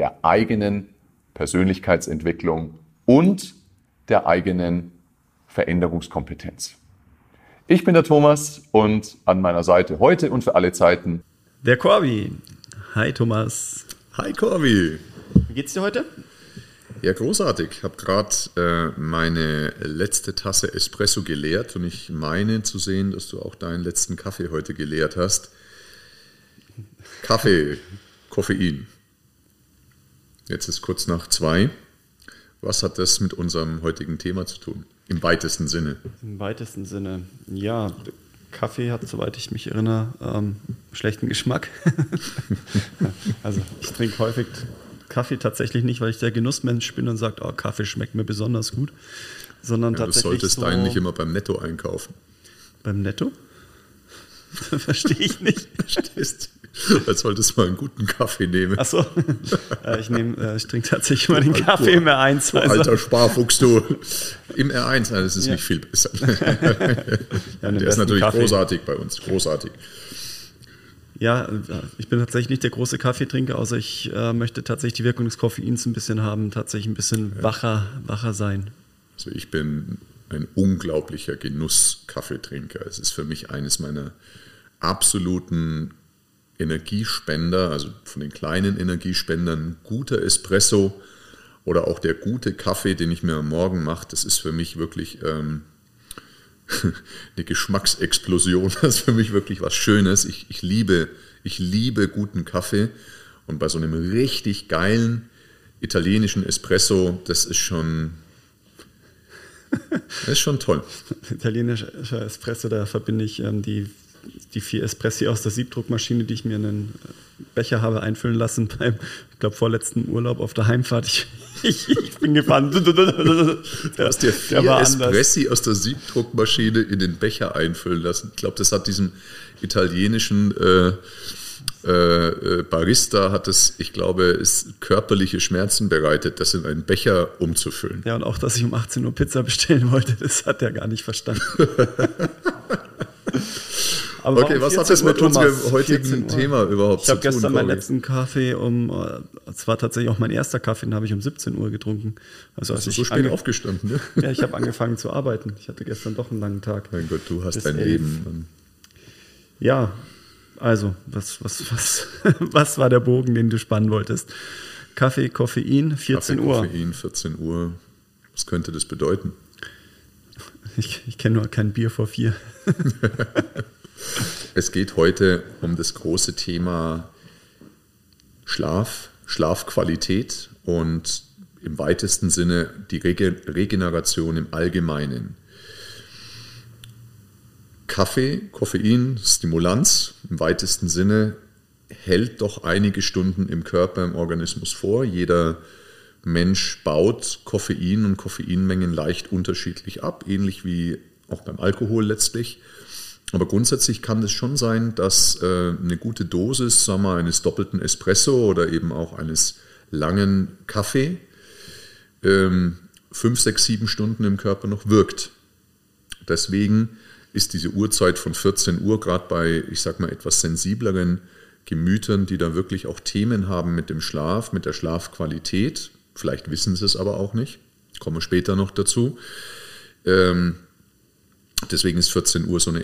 der eigenen Persönlichkeitsentwicklung und der eigenen Veränderungskompetenz. Ich bin der Thomas und an meiner Seite heute und für alle Zeiten der Corby. Hi Thomas. Hi Corby. Wie geht's dir heute? Ja, großartig. Ich habe gerade äh, meine letzte Tasse Espresso geleert und ich meine zu sehen, dass du auch deinen letzten Kaffee heute geleert hast. Kaffee, Koffein. Jetzt ist kurz nach zwei. Was hat das mit unserem heutigen Thema zu tun? Im weitesten Sinne. Im weitesten Sinne. Ja, Kaffee hat, soweit ich mich erinnere, ähm, schlechten Geschmack. also ich trinke häufig Kaffee tatsächlich nicht, weil ich der Genussmensch bin und sage, oh, Kaffee schmeckt mir besonders gut. Sondern ja, tatsächlich. Du solltest so deinen nicht immer beim Netto einkaufen. Beim Netto? Verstehe ich nicht. Verstehst Als solltest du mal einen guten Kaffee nehmen. Achso, äh, ich, äh, ich trinke tatsächlich mal den Kaffee im R1. Also. Alter Sparfuchs, du. Im R1, das ist ja. nicht viel besser. ja, Der ist natürlich Kaffee. großartig bei uns, großartig. Ja, ich bin tatsächlich nicht der große Kaffeetrinker, außer ich äh, möchte tatsächlich die Wirkung des Koffeins ein bisschen haben, tatsächlich ein bisschen ja. wacher, wacher sein. Also ich bin ein unglaublicher Genuss-Kaffeetrinker. Es ist für mich eines meiner absoluten Energiespender, also von den kleinen Energiespendern, guter Espresso oder auch der gute Kaffee, den ich mir am Morgen mache, das ist für mich wirklich ähm, eine Geschmacksexplosion. Das ist für mich wirklich was Schönes. Ich, ich, liebe, ich liebe guten Kaffee und bei so einem richtig geilen italienischen Espresso, das ist schon, das ist schon toll. Italienischer Espresso, da verbinde ich ähm, die die vier Espressi aus der Siebdruckmaschine, die ich mir in einen Becher habe einfüllen lassen beim, ich glaube, vorletzten Urlaub auf der Heimfahrt. Ich, ich, ich bin gefahren. Du hast dir vier Espressi aus der Siebdruckmaschine in den Becher einfüllen lassen. Ich glaube, das hat diesem italienischen äh, äh, Barista hat es, ich glaube, ist körperliche Schmerzen bereitet, das in einen Becher umzufüllen. Ja, und auch, dass ich um 18 Uhr Pizza bestellen wollte, das hat er gar nicht verstanden. Aber okay, was hat das mit unserem heutigen Thema überhaupt zu tun? Ich habe gestern meinen letzten Kaffee um, äh, es war tatsächlich auch mein erster Kaffee, den habe ich um 17 Uhr getrunken. Also hast du so spät aufgestanden? Ne? Ja, ich habe angefangen zu arbeiten. Ich hatte gestern doch einen langen Tag. Mein Gott, du hast dein elf. Leben. Ja, also, was, was, was, was war der Bogen, den du spannen wolltest? Kaffee, Koffein, 14 Kaffee, Uhr. Koffein, 14 Uhr. Was könnte das bedeuten? Ich, ich kenne nur kein Bier vor vier. es geht heute um das große Thema Schlaf, Schlafqualität und im weitesten Sinne die Regeneration im Allgemeinen. Kaffee, Koffein, Stimulanz im weitesten Sinne hält doch einige Stunden im Körper, im Organismus vor. Jeder Mensch baut Koffein und Koffeinmengen leicht unterschiedlich ab, ähnlich wie auch beim Alkohol letztlich. Aber grundsätzlich kann es schon sein, dass äh, eine gute Dosis sagen wir, eines doppelten Espresso oder eben auch eines langen Kaffee ähm, fünf, sechs, sieben Stunden im Körper noch wirkt. Deswegen ist diese Uhrzeit von 14 Uhr gerade bei, ich sag mal, etwas sensibleren Gemütern, die da wirklich auch Themen haben mit dem Schlaf, mit der Schlafqualität, vielleicht wissen sie es aber auch nicht, kommen später noch dazu. Ähm, deswegen ist 14 Uhr so eine,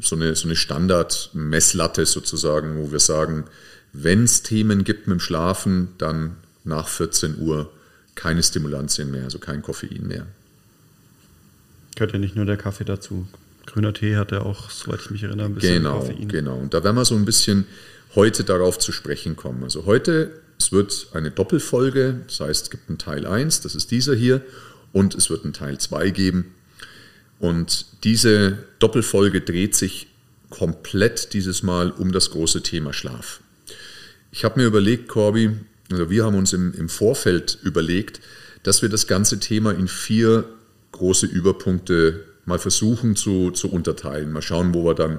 so eine, so eine Standard-Messlatte sozusagen, wo wir sagen, wenn es Themen gibt mit dem Schlafen, dann nach 14 Uhr keine Stimulantien mehr, also kein Koffein mehr. Gehört ja nicht nur der Kaffee dazu. Grüner Tee hat ja auch, soweit ich mich erinnere, ein bisschen genau, Koffein. Genau, und da werden wir so ein bisschen heute darauf zu sprechen kommen. Also heute, es wird eine Doppelfolge, das heißt, es gibt einen Teil 1, das ist dieser hier, und es wird einen Teil 2 geben. Und diese Doppelfolge dreht sich komplett dieses Mal um das große Thema Schlaf. Ich habe mir überlegt, Corby, Also wir haben uns im, im Vorfeld überlegt, dass wir das ganze Thema in vier große Überpunkte mal versuchen zu, zu unterteilen. Mal schauen, wo wir dann,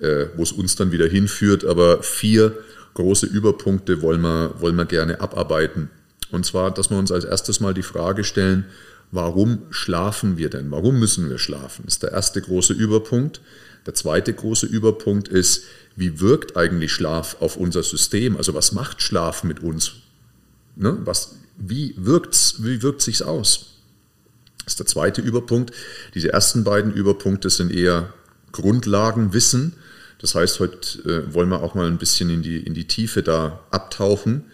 äh, wo es uns dann wieder hinführt. Aber vier große Überpunkte wollen wir, wollen wir gerne abarbeiten. Und zwar, dass wir uns als erstes mal die Frage stellen, warum schlafen wir denn? Warum müssen wir schlafen? Das ist der erste große Überpunkt. Der zweite große Überpunkt ist, wie wirkt eigentlich Schlaf auf unser System? Also was macht Schlaf mit uns? Ne? Was, wie wirkt wie wirkt sich's aus? Das ist der zweite Überpunkt. Diese ersten beiden Überpunkte sind eher Grundlagenwissen. Das heißt, heute äh, wollen wir auch mal ein bisschen in die, in die Tiefe da abtauchen.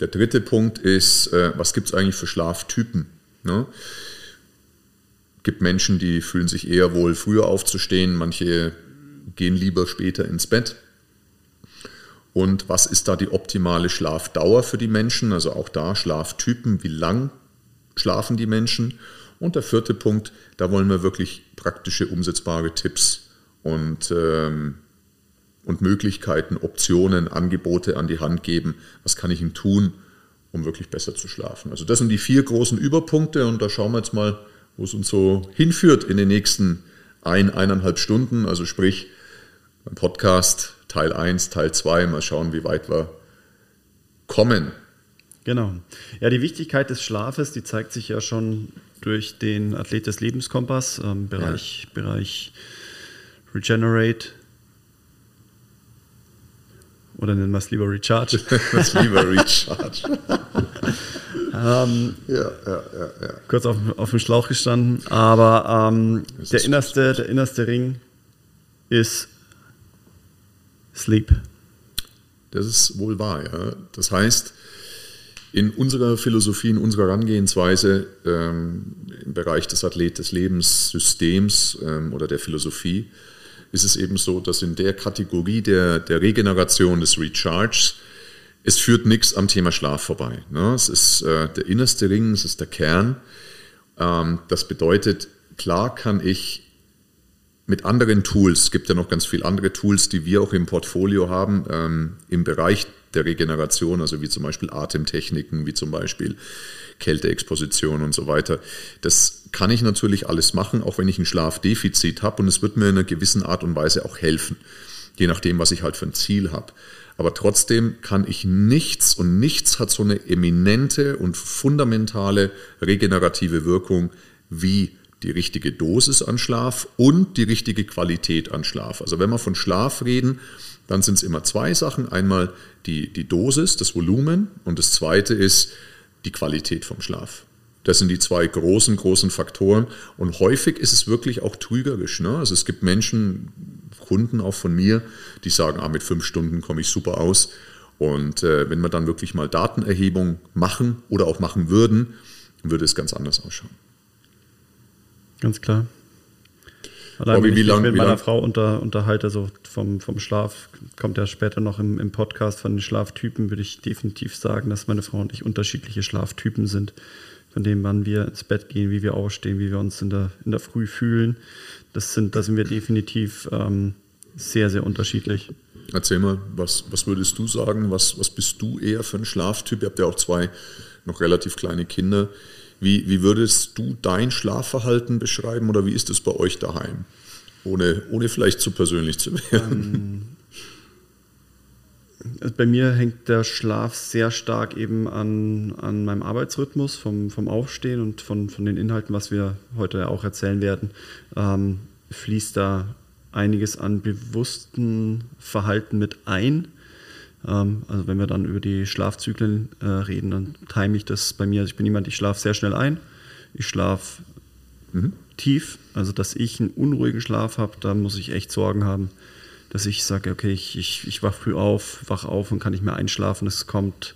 Der dritte Punkt ist, äh, was gibt es eigentlich für Schlaftypen? Ne? gibt Menschen, die fühlen sich eher wohl, früher aufzustehen, manche gehen lieber später ins Bett. Und was ist da die optimale Schlafdauer für die Menschen? Also auch da Schlaftypen, wie lang schlafen die Menschen? Und der vierte Punkt, da wollen wir wirklich praktische, umsetzbare Tipps und, ähm, und Möglichkeiten, Optionen, Angebote an die Hand geben. Was kann ich ihm tun, um wirklich besser zu schlafen? Also das sind die vier großen Überpunkte und da schauen wir jetzt mal, wo es uns so hinführt in den nächsten ein, eineinhalb Stunden. Also sprich, beim Podcast Teil 1, Teil 2, mal schauen, wie weit wir kommen. Genau. Ja, die Wichtigkeit des Schlafes, die zeigt sich ja schon durch den Athlet des Lebenskompass, ähm, Bereich, ja. Bereich Regenerate. Oder nennen wir es lieber Recharge. das lieber Recharge. Ähm, ja, ja, ja, ja, Kurz auf, auf dem Schlauch gestanden. Aber ähm, der, innerste, der innerste Ring ist Sleep. Das ist wohl wahr, ja. Das heißt, in unserer Philosophie, in unserer Herangehensweise ähm, im Bereich des Athlet des Lebenssystems ähm, oder der Philosophie ist es eben so, dass in der Kategorie der, der Regeneration des Recharges es führt nichts am Thema Schlaf vorbei. Ne? Es ist äh, der innerste Ring, es ist der Kern. Ähm, das bedeutet, klar kann ich mit anderen Tools, es gibt ja noch ganz viele andere Tools, die wir auch im Portfolio haben, ähm, im Bereich der Regeneration, also wie zum Beispiel Atemtechniken, wie zum Beispiel Kälteexposition und so weiter. Das kann ich natürlich alles machen, auch wenn ich ein Schlafdefizit habe und es wird mir in einer gewissen Art und Weise auch helfen, je nachdem, was ich halt für ein Ziel habe. Aber trotzdem kann ich nichts und nichts hat so eine eminente und fundamentale regenerative Wirkung wie die richtige Dosis an Schlaf und die richtige Qualität an Schlaf. Also wenn wir von Schlaf reden, dann sind es immer zwei Sachen. Einmal die, die Dosis, das Volumen und das zweite ist die Qualität vom Schlaf. Das sind die zwei großen, großen Faktoren. Und häufig ist es wirklich auch trügerisch. Ne? Also es gibt Menschen, Kunden auch von mir, die sagen, ah, mit fünf Stunden komme ich super aus. Und äh, wenn wir dann wirklich mal Datenerhebung machen oder auch machen würden, würde es ganz anders ausschauen. Ganz klar. Allein, Bobby, wenn ich mich mit meiner lang? Frau unter, unterhalte, so vom, vom Schlaf, kommt ja später noch im, im Podcast von den Schlaftypen, würde ich definitiv sagen, dass meine Frau und ich unterschiedliche Schlaftypen sind. Von dem, wann wir ins Bett gehen, wie wir aufstehen, wie wir uns in der, in der Früh fühlen. Das sind, da sind wir definitiv ähm, sehr, sehr unterschiedlich. Erzähl mal, was, was würdest du sagen? Was, was bist du eher für ein Schlaftyp? Ihr habt ja auch zwei noch relativ kleine Kinder. Wie, wie würdest du dein Schlafverhalten beschreiben oder wie ist es bei euch daheim? Ohne, ohne vielleicht zu persönlich zu werden. Ähm, also bei mir hängt der Schlaf sehr stark eben an, an meinem Arbeitsrhythmus, vom, vom Aufstehen und von, von den Inhalten, was wir heute auch erzählen werden, ähm, fließt da einiges an bewussten Verhalten mit ein. Ähm, also wenn wir dann über die Schlafzyklen äh, reden, dann time ich das bei mir. Also ich bin jemand, ich schlafe sehr schnell ein. Ich schlafe mhm. tief. Also dass ich einen unruhigen Schlaf habe, da muss ich echt Sorgen haben dass ich sage, okay, ich, ich, ich wach früh auf, wach auf und kann nicht mehr einschlafen. Das kommt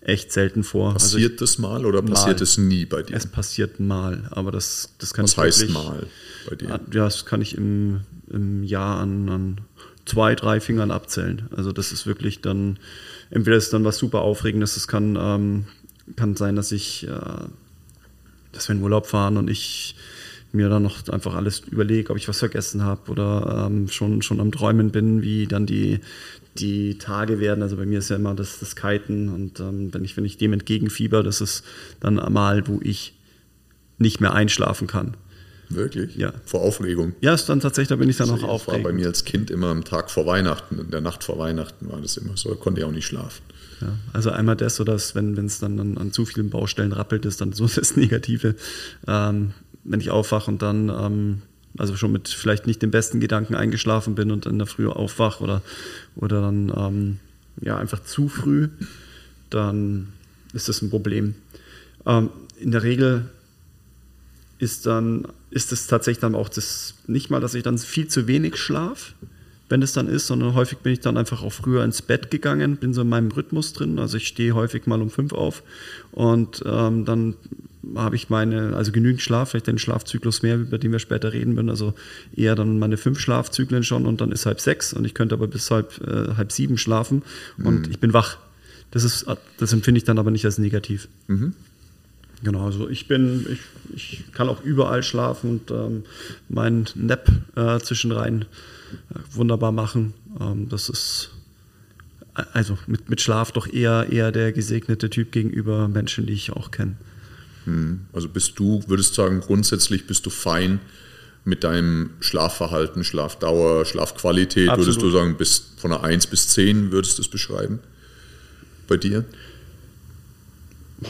echt selten vor. Also passiert also ich, das mal oder passiert es nie bei dir? Es passiert mal, aber das, das kann Was ich heißt wirklich, mal bei dir? Ja, das kann ich im, im Jahr an, an zwei, drei Fingern abzählen. Also das ist wirklich dann, entweder ist dann was super Aufregendes, es kann, ähm, kann sein, dass ich, äh, dass wir in Urlaub fahren und ich mir dann noch einfach alles überlege, ob ich was vergessen habe oder ähm, schon, schon am Träumen bin, wie dann die, die Tage werden. Also bei mir ist ja immer das, das Kiten und ähm, wenn, ich, wenn ich dem entgegenfieber, das ist dann mal, wo ich nicht mehr einschlafen kann. Wirklich? Ja. Vor Aufregung? Ja, ist dann tatsächlich, da bin ich dann also noch aufregend. war bei mir als Kind immer am Tag vor Weihnachten, in der Nacht vor Weihnachten war das immer so, da konnte ich auch nicht schlafen. Ja, also einmal das, so dass wenn es dann an, an, zu vielen Baustellen rappelt, ist dann so das Negative. Ähm, wenn ich aufwache und dann ähm, also schon mit vielleicht nicht den besten Gedanken eingeschlafen bin und in der Früh aufwache oder, oder dann ähm, ja, einfach zu früh, dann ist das ein Problem. Ähm, in der Regel ist dann ist es tatsächlich dann auch das nicht mal, dass ich dann viel zu wenig schlafe, wenn es dann ist, sondern häufig bin ich dann einfach auch früher ins Bett gegangen, bin so in meinem Rhythmus drin. Also ich stehe häufig mal um fünf auf und ähm, dann habe ich meine, also genügend Schlaf, vielleicht den Schlafzyklus mehr, über den wir später reden würden, also eher dann meine fünf Schlafzyklen schon und dann ist halb sechs und ich könnte aber bis halb, äh, halb sieben schlafen und mhm. ich bin wach. Das, ist, das empfinde ich dann aber nicht als negativ. Mhm. Genau, also ich bin, ich, ich kann auch überall schlafen und ähm, meinen Nap äh, zwischenrein äh, wunderbar machen. Ähm, das ist also mit, mit Schlaf doch eher, eher der gesegnete Typ gegenüber Menschen, die ich auch kenne. Hm. Also bist du, würdest sagen, grundsätzlich bist du fein mit deinem Schlafverhalten, Schlafdauer, Schlafqualität, Absolut. würdest du sagen, bis von einer 1 bis 10 würdest du es beschreiben? Bei dir? Ich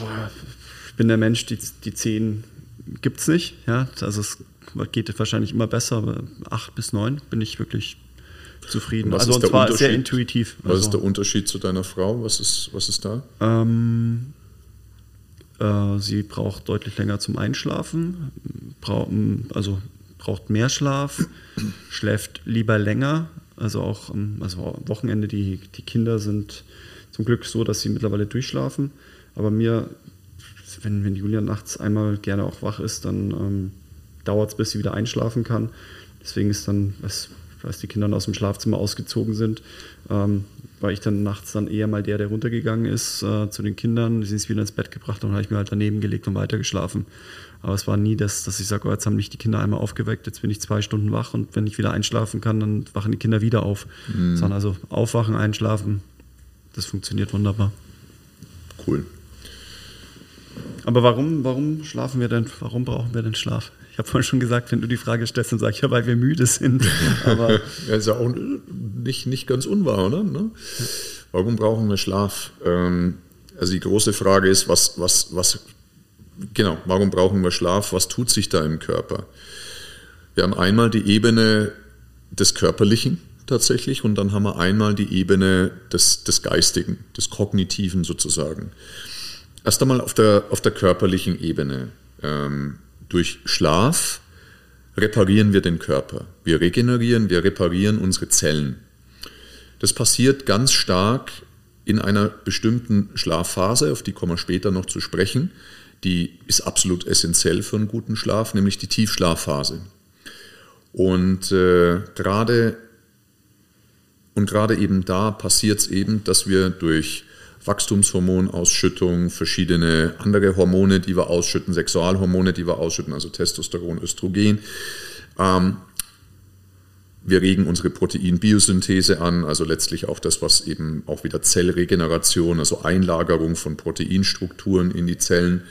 bin der Mensch, die, die 10 gibt es nicht. Ja? Also es geht wahrscheinlich immer besser, aber 8 bis 9 bin ich wirklich zufrieden. Was also und zwar sehr intuitiv. Was also, ist der Unterschied zu deiner Frau? Was ist, was ist da? Ähm, äh, sie braucht deutlich länger zum Einschlafen, brauch, also braucht mehr Schlaf, schläft lieber länger. Also auch also am Wochenende, die, die Kinder sind zum Glück so, dass sie mittlerweile durchschlafen. Aber mir, wenn, wenn Julia nachts einmal gerne auch wach ist, dann ähm, dauert es, bis sie wieder einschlafen kann. Deswegen ist dann, was als die Kinder aus dem Schlafzimmer ausgezogen sind, ähm, war ich dann nachts dann eher mal der, der runtergegangen ist äh, zu den Kindern, die sind wieder ins Bett gebracht und habe ich mir halt daneben gelegt und weitergeschlafen. Aber es war nie das, dass ich sage, oh, jetzt haben mich die Kinder einmal aufgeweckt, jetzt bin ich zwei Stunden wach und wenn ich wieder einschlafen kann, dann wachen die Kinder wieder auf. Mhm. Sondern also aufwachen, einschlafen, das funktioniert wunderbar. Cool. Aber warum, warum schlafen wir denn, warum brauchen wir denn Schlaf? Ich habe vorhin schon gesagt, wenn du die Frage stellst, dann sage ich ja, weil wir müde sind. Aber ja, ist ja auch nicht, nicht ganz unwahr, oder? Ne? Warum brauchen wir Schlaf? Ähm, also die große Frage ist, was, was, was, genau, warum brauchen wir Schlaf? Was tut sich da im Körper? Wir haben einmal die Ebene des Körperlichen tatsächlich und dann haben wir einmal die Ebene des, des Geistigen, des Kognitiven sozusagen. Erst einmal auf der, auf der körperlichen Ebene. Ähm, durch Schlaf reparieren wir den Körper. Wir regenerieren, wir reparieren unsere Zellen. Das passiert ganz stark in einer bestimmten Schlafphase, auf die kommen wir später noch zu sprechen. Die ist absolut essentiell für einen guten Schlaf, nämlich die Tiefschlafphase. Und äh, gerade und gerade eben da passiert es eben, dass wir durch Wachstumshormonausschüttung, verschiedene andere Hormone, die wir ausschütten, Sexualhormone, die wir ausschütten, also Testosteron, Östrogen. Ähm, wir regen unsere Proteinbiosynthese an, also letztlich auch das, was eben auch wieder Zellregeneration, also Einlagerung von Proteinstrukturen in die Zellen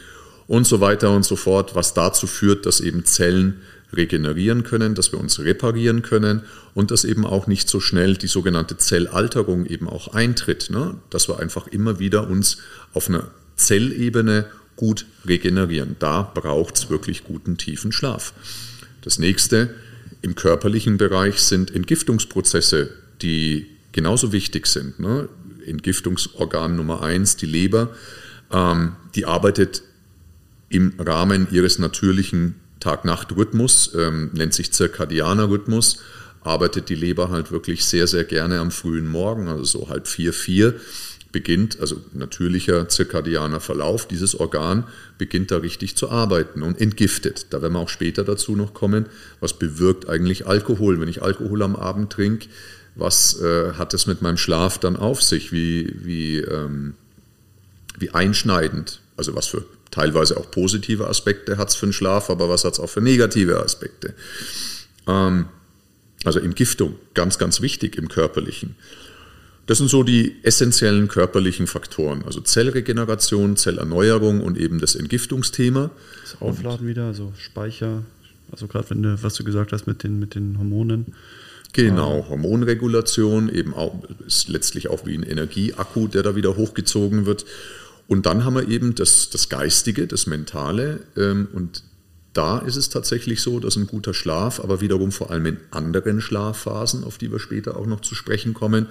und so weiter und so fort, was dazu führt, dass eben Zellen regenerieren können, dass wir uns reparieren können und dass eben auch nicht so schnell die sogenannte Zellalterung eben auch eintritt, ne? dass wir einfach immer wieder uns auf einer Zellebene gut regenerieren. Da braucht es wirklich guten tiefen Schlaf. Das nächste im körperlichen Bereich sind Entgiftungsprozesse, die genauso wichtig sind. Ne? Entgiftungsorgan Nummer eins, die Leber, ähm, die arbeitet im Rahmen ihres natürlichen Tag-Nacht-Rhythmus, ähm, nennt sich zirkadianer Rhythmus, arbeitet die Leber halt wirklich sehr, sehr gerne am frühen Morgen, also so halb vier, vier beginnt, also natürlicher zirkadianer Verlauf, dieses Organ beginnt da richtig zu arbeiten und entgiftet. Da werden wir auch später dazu noch kommen, was bewirkt eigentlich Alkohol. Wenn ich Alkohol am Abend trinke, was äh, hat es mit meinem Schlaf dann auf sich? Wie, wie, ähm, wie einschneidend, also was für teilweise auch positive Aspekte hat es für den Schlaf, aber was hat es auch für negative Aspekte? Ähm, also Entgiftung, ganz, ganz wichtig im körperlichen. Das sind so die essentiellen körperlichen Faktoren, also Zellregeneration, Zellerneuerung und eben das Entgiftungsthema. Das Aufladen und wieder, also Speicher, also gerade wenn du, was du gesagt hast mit den, mit den Hormonen. Genau, Hormonregulation eben auch, ist letztlich auch wie ein Energieakku, der da wieder hochgezogen wird. Und dann haben wir eben das, das Geistige, das Mentale. Ähm, und da ist es tatsächlich so, dass ein guter Schlaf, aber wiederum vor allem in anderen Schlafphasen, auf die wir später auch noch zu sprechen kommen,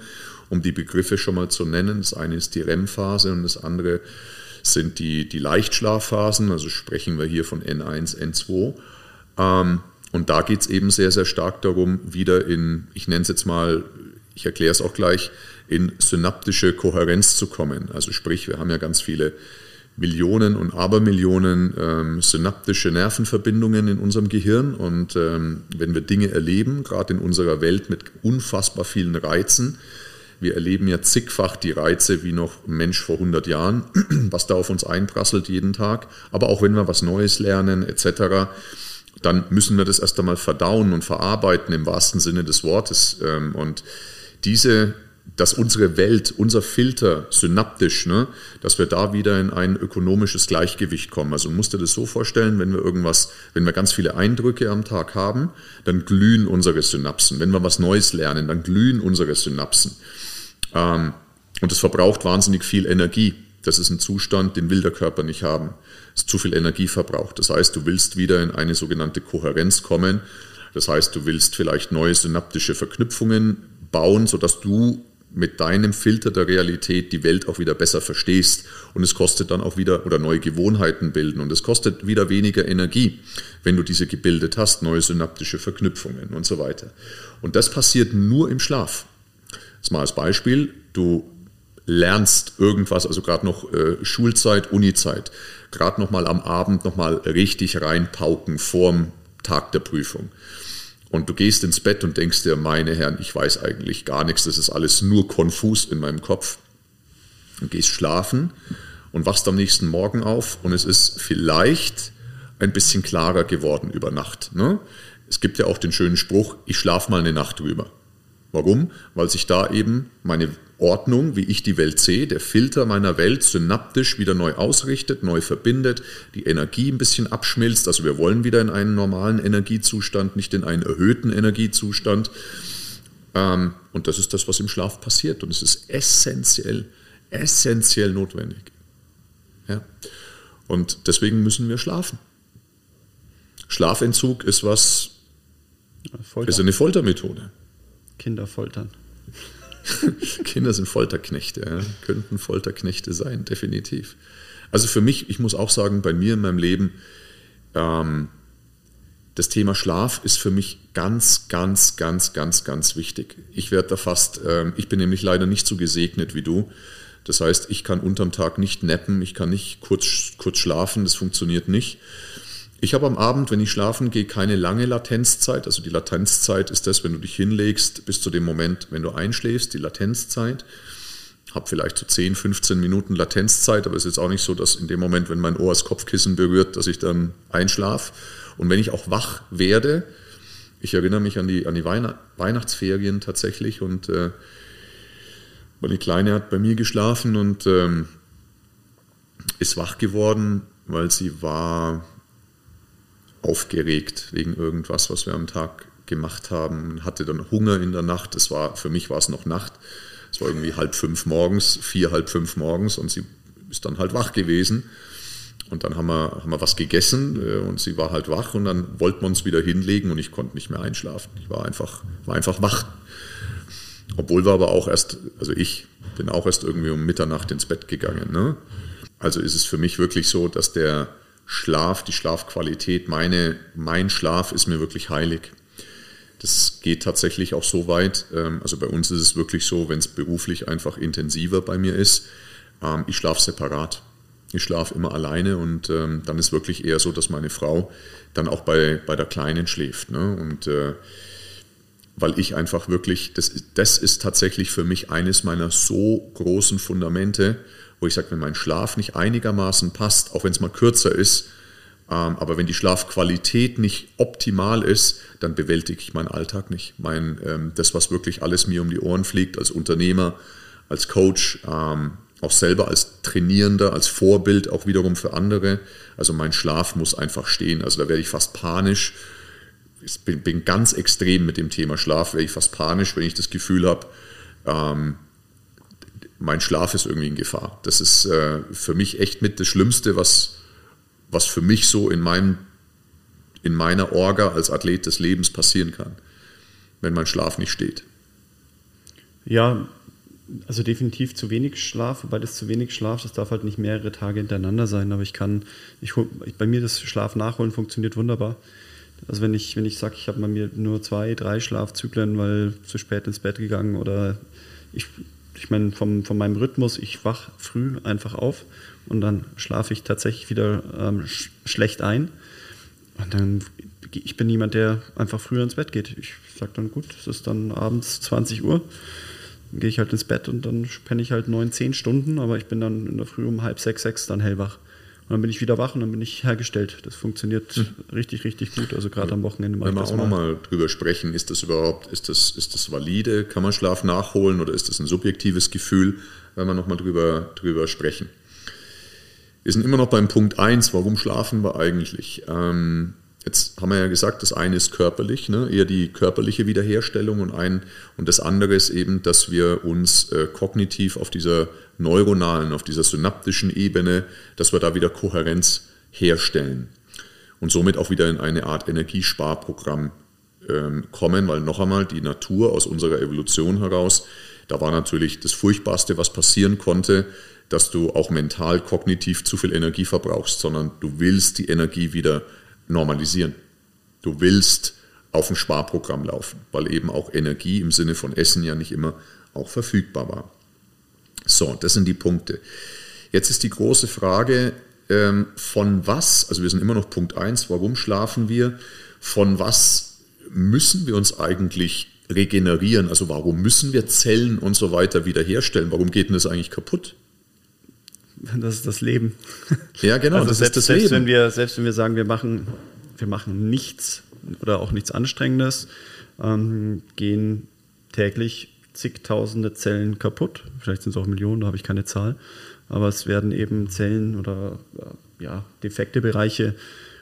um die Begriffe schon mal zu nennen. Das eine ist die REM-Phase und das andere sind die, die Leichtschlafphasen, also sprechen wir hier von N1, N2. Ähm, und da geht es eben sehr, sehr stark darum, wieder in, ich nenne es jetzt mal, ich erkläre es auch gleich, in synaptische Kohärenz zu kommen. Also sprich, wir haben ja ganz viele Millionen und Abermillionen ähm, synaptische Nervenverbindungen in unserem Gehirn. Und ähm, wenn wir Dinge erleben, gerade in unserer Welt mit unfassbar vielen Reizen, wir erleben ja zigfach die Reize wie noch Mensch vor 100 Jahren, was da auf uns einprasselt jeden Tag. Aber auch wenn wir was Neues lernen etc., dann müssen wir das erst einmal verdauen und verarbeiten im wahrsten Sinne des Wortes. Ähm, und diese, dass unsere Welt, unser Filter synaptisch, ne, dass wir da wieder in ein ökonomisches Gleichgewicht kommen. Also musst du das so vorstellen, wenn wir irgendwas, wenn wir ganz viele Eindrücke am Tag haben, dann glühen unsere Synapsen. Wenn wir was Neues lernen, dann glühen unsere Synapsen. Ähm, und das verbraucht wahnsinnig viel Energie. Das ist ein Zustand, den will der Körper nicht haben. Es ist zu viel Energie verbraucht. Das heißt, du willst wieder in eine sogenannte Kohärenz kommen. Das heißt, du willst vielleicht neue synaptische Verknüpfungen bauen, sodass du mit deinem Filter der Realität die Welt auch wieder besser verstehst. Und es kostet dann auch wieder, oder neue Gewohnheiten bilden. Und es kostet wieder weniger Energie, wenn du diese gebildet hast, neue synaptische Verknüpfungen und so weiter. Und das passiert nur im Schlaf. Jetzt mal als Beispiel, du lernst irgendwas, also gerade noch äh, Schulzeit, Unizeit, gerade noch mal am Abend noch mal richtig reinpauken vorm Tag der Prüfung. Und du gehst ins Bett und denkst dir, meine Herren, ich weiß eigentlich gar nichts, das ist alles nur konfus in meinem Kopf. Und gehst schlafen und wachst am nächsten Morgen auf und es ist vielleicht ein bisschen klarer geworden über Nacht. Ne? Es gibt ja auch den schönen Spruch, ich schlafe mal eine Nacht drüber. Warum? Weil sich da eben meine Ordnung, wie ich die Welt sehe, der Filter meiner Welt synaptisch wieder neu ausrichtet, neu verbindet, die Energie ein bisschen abschmilzt. Also wir wollen wieder in einen normalen Energiezustand, nicht in einen erhöhten Energiezustand. Ähm, und das ist das, was im Schlaf passiert. Und es ist essentiell, essentiell notwendig. Ja. Und deswegen müssen wir schlafen. Schlafentzug ist was, Folter. ist eine Foltermethode. Kinder foltern. Kinder sind Folterknechte, ja. könnten Folterknechte sein, definitiv. Also für mich, ich muss auch sagen, bei mir in meinem Leben, ähm, das Thema Schlaf ist für mich ganz, ganz, ganz, ganz, ganz wichtig. Ich werde da fast, ähm, ich bin nämlich leider nicht so gesegnet wie du. Das heißt, ich kann unterm Tag nicht nappen, ich kann nicht kurz, kurz schlafen, das funktioniert nicht. Ich habe am Abend, wenn ich schlafen gehe, keine lange Latenzzeit. Also die Latenzzeit ist das, wenn du dich hinlegst, bis zu dem Moment, wenn du einschläfst, die Latenzzeit. Habe vielleicht so 10, 15 Minuten Latenzzeit, aber es ist jetzt auch nicht so, dass in dem Moment, wenn mein Ohr das Kopfkissen berührt, dass ich dann einschlafe. Und wenn ich auch wach werde, ich erinnere mich an die, an die Weihnachtsferien tatsächlich und äh, meine Kleine hat bei mir geschlafen und ähm, ist wach geworden, weil sie war aufgeregt wegen irgendwas, was wir am Tag gemacht haben, hatte dann Hunger in der Nacht. Das war, für mich war es noch Nacht. Es war irgendwie halb fünf morgens, vier, halb fünf morgens und sie ist dann halt wach gewesen. Und dann haben wir, haben wir was gegessen äh, und sie war halt wach und dann wollten wir uns wieder hinlegen und ich konnte nicht mehr einschlafen. Ich war einfach, war einfach wach. Obwohl wir aber auch erst, also ich bin auch erst irgendwie um Mitternacht ins Bett gegangen. Ne? Also ist es für mich wirklich so, dass der, Schlaf, die Schlafqualität, meine, mein Schlaf ist mir wirklich heilig. Das geht tatsächlich auch so weit. Ähm, also bei uns ist es wirklich so, wenn es beruflich einfach intensiver bei mir ist, ähm, ich schlafe separat. Ich schlafe immer alleine und ähm, dann ist wirklich eher so, dass meine Frau dann auch bei, bei der Kleinen schläft. Ne? Und äh, weil ich einfach wirklich, das, das ist tatsächlich für mich eines meiner so großen Fundamente, wo ich sage, wenn mein Schlaf nicht einigermaßen passt, auch wenn es mal kürzer ist, ähm, aber wenn die Schlafqualität nicht optimal ist, dann bewältige ich meinen Alltag nicht. Mein, ähm, das, was wirklich alles mir um die Ohren fliegt, als Unternehmer, als Coach, ähm, auch selber als Trainierender, als Vorbild auch wiederum für andere. Also mein Schlaf muss einfach stehen. Also da werde ich fast panisch. Ich bin, bin ganz extrem mit dem Thema Schlaf, werde ich fast panisch, wenn ich das Gefühl habe, mein Schlaf ist irgendwie in Gefahr. Das ist äh, für mich echt mit das Schlimmste, was, was für mich so in, meinem, in meiner Orga als Athlet des Lebens passieren kann, wenn mein Schlaf nicht steht. Ja, also definitiv zu wenig Schlaf, wobei das zu wenig Schlaf, das darf halt nicht mehrere Tage hintereinander sein, aber ich kann, ich, bei mir das Schlaf nachholen funktioniert wunderbar. Also wenn ich, wenn ich sage, ich habe bei mir nur zwei, drei Schlafzyklen, weil zu spät ins Bett gegangen oder ich, ich meine, vom, von meinem Rhythmus, ich wach früh einfach auf und dann schlafe ich tatsächlich wieder ähm, sch schlecht ein. Und dann, ich bin niemand, der einfach früher ins Bett geht. Ich sage dann, gut, es ist dann abends 20 Uhr dann gehe ich halt ins Bett und dann penne ich halt neun, zehn Stunden, aber ich bin dann in der Früh um halb sechs, sechs dann hellwach. Und dann bin ich wieder wach und dann bin ich hergestellt. Das funktioniert hm. richtig, richtig gut. Also gerade am Wochenende mache Wenn wir auch nochmal drüber sprechen, ist das überhaupt, ist das, ist das valide? Kann man Schlaf nachholen oder ist das ein subjektives Gefühl? Wenn wir nochmal drüber, drüber sprechen. Wir sind immer noch beim Punkt 1, warum schlafen wir eigentlich? Ähm, Jetzt haben wir ja gesagt, das eine ist körperlich, ne? eher die körperliche Wiederherstellung und, ein, und das andere ist eben, dass wir uns äh, kognitiv auf dieser neuronalen, auf dieser synaptischen Ebene, dass wir da wieder Kohärenz herstellen und somit auch wieder in eine Art Energiesparprogramm ähm, kommen, weil noch einmal die Natur aus unserer Evolution heraus, da war natürlich das Furchtbarste, was passieren konnte, dass du auch mental, kognitiv zu viel Energie verbrauchst, sondern du willst die Energie wieder normalisieren. Du willst auf ein Sparprogramm laufen, weil eben auch Energie im Sinne von Essen ja nicht immer auch verfügbar war. So, das sind die Punkte. Jetzt ist die große Frage, ähm, von was, also wir sind immer noch Punkt 1, warum schlafen wir, von was müssen wir uns eigentlich regenerieren, also warum müssen wir Zellen und so weiter wiederherstellen, warum geht denn das eigentlich kaputt? das ist das Leben. Ja, genau, also das selbst, ist das selbst Leben. Wenn wir, selbst wenn wir sagen, wir machen, wir machen nichts oder auch nichts Anstrengendes, ähm, gehen täglich zigtausende Zellen kaputt. Vielleicht sind es auch Millionen, da habe ich keine Zahl. Aber es werden eben Zellen oder äh, ja, defekte Bereiche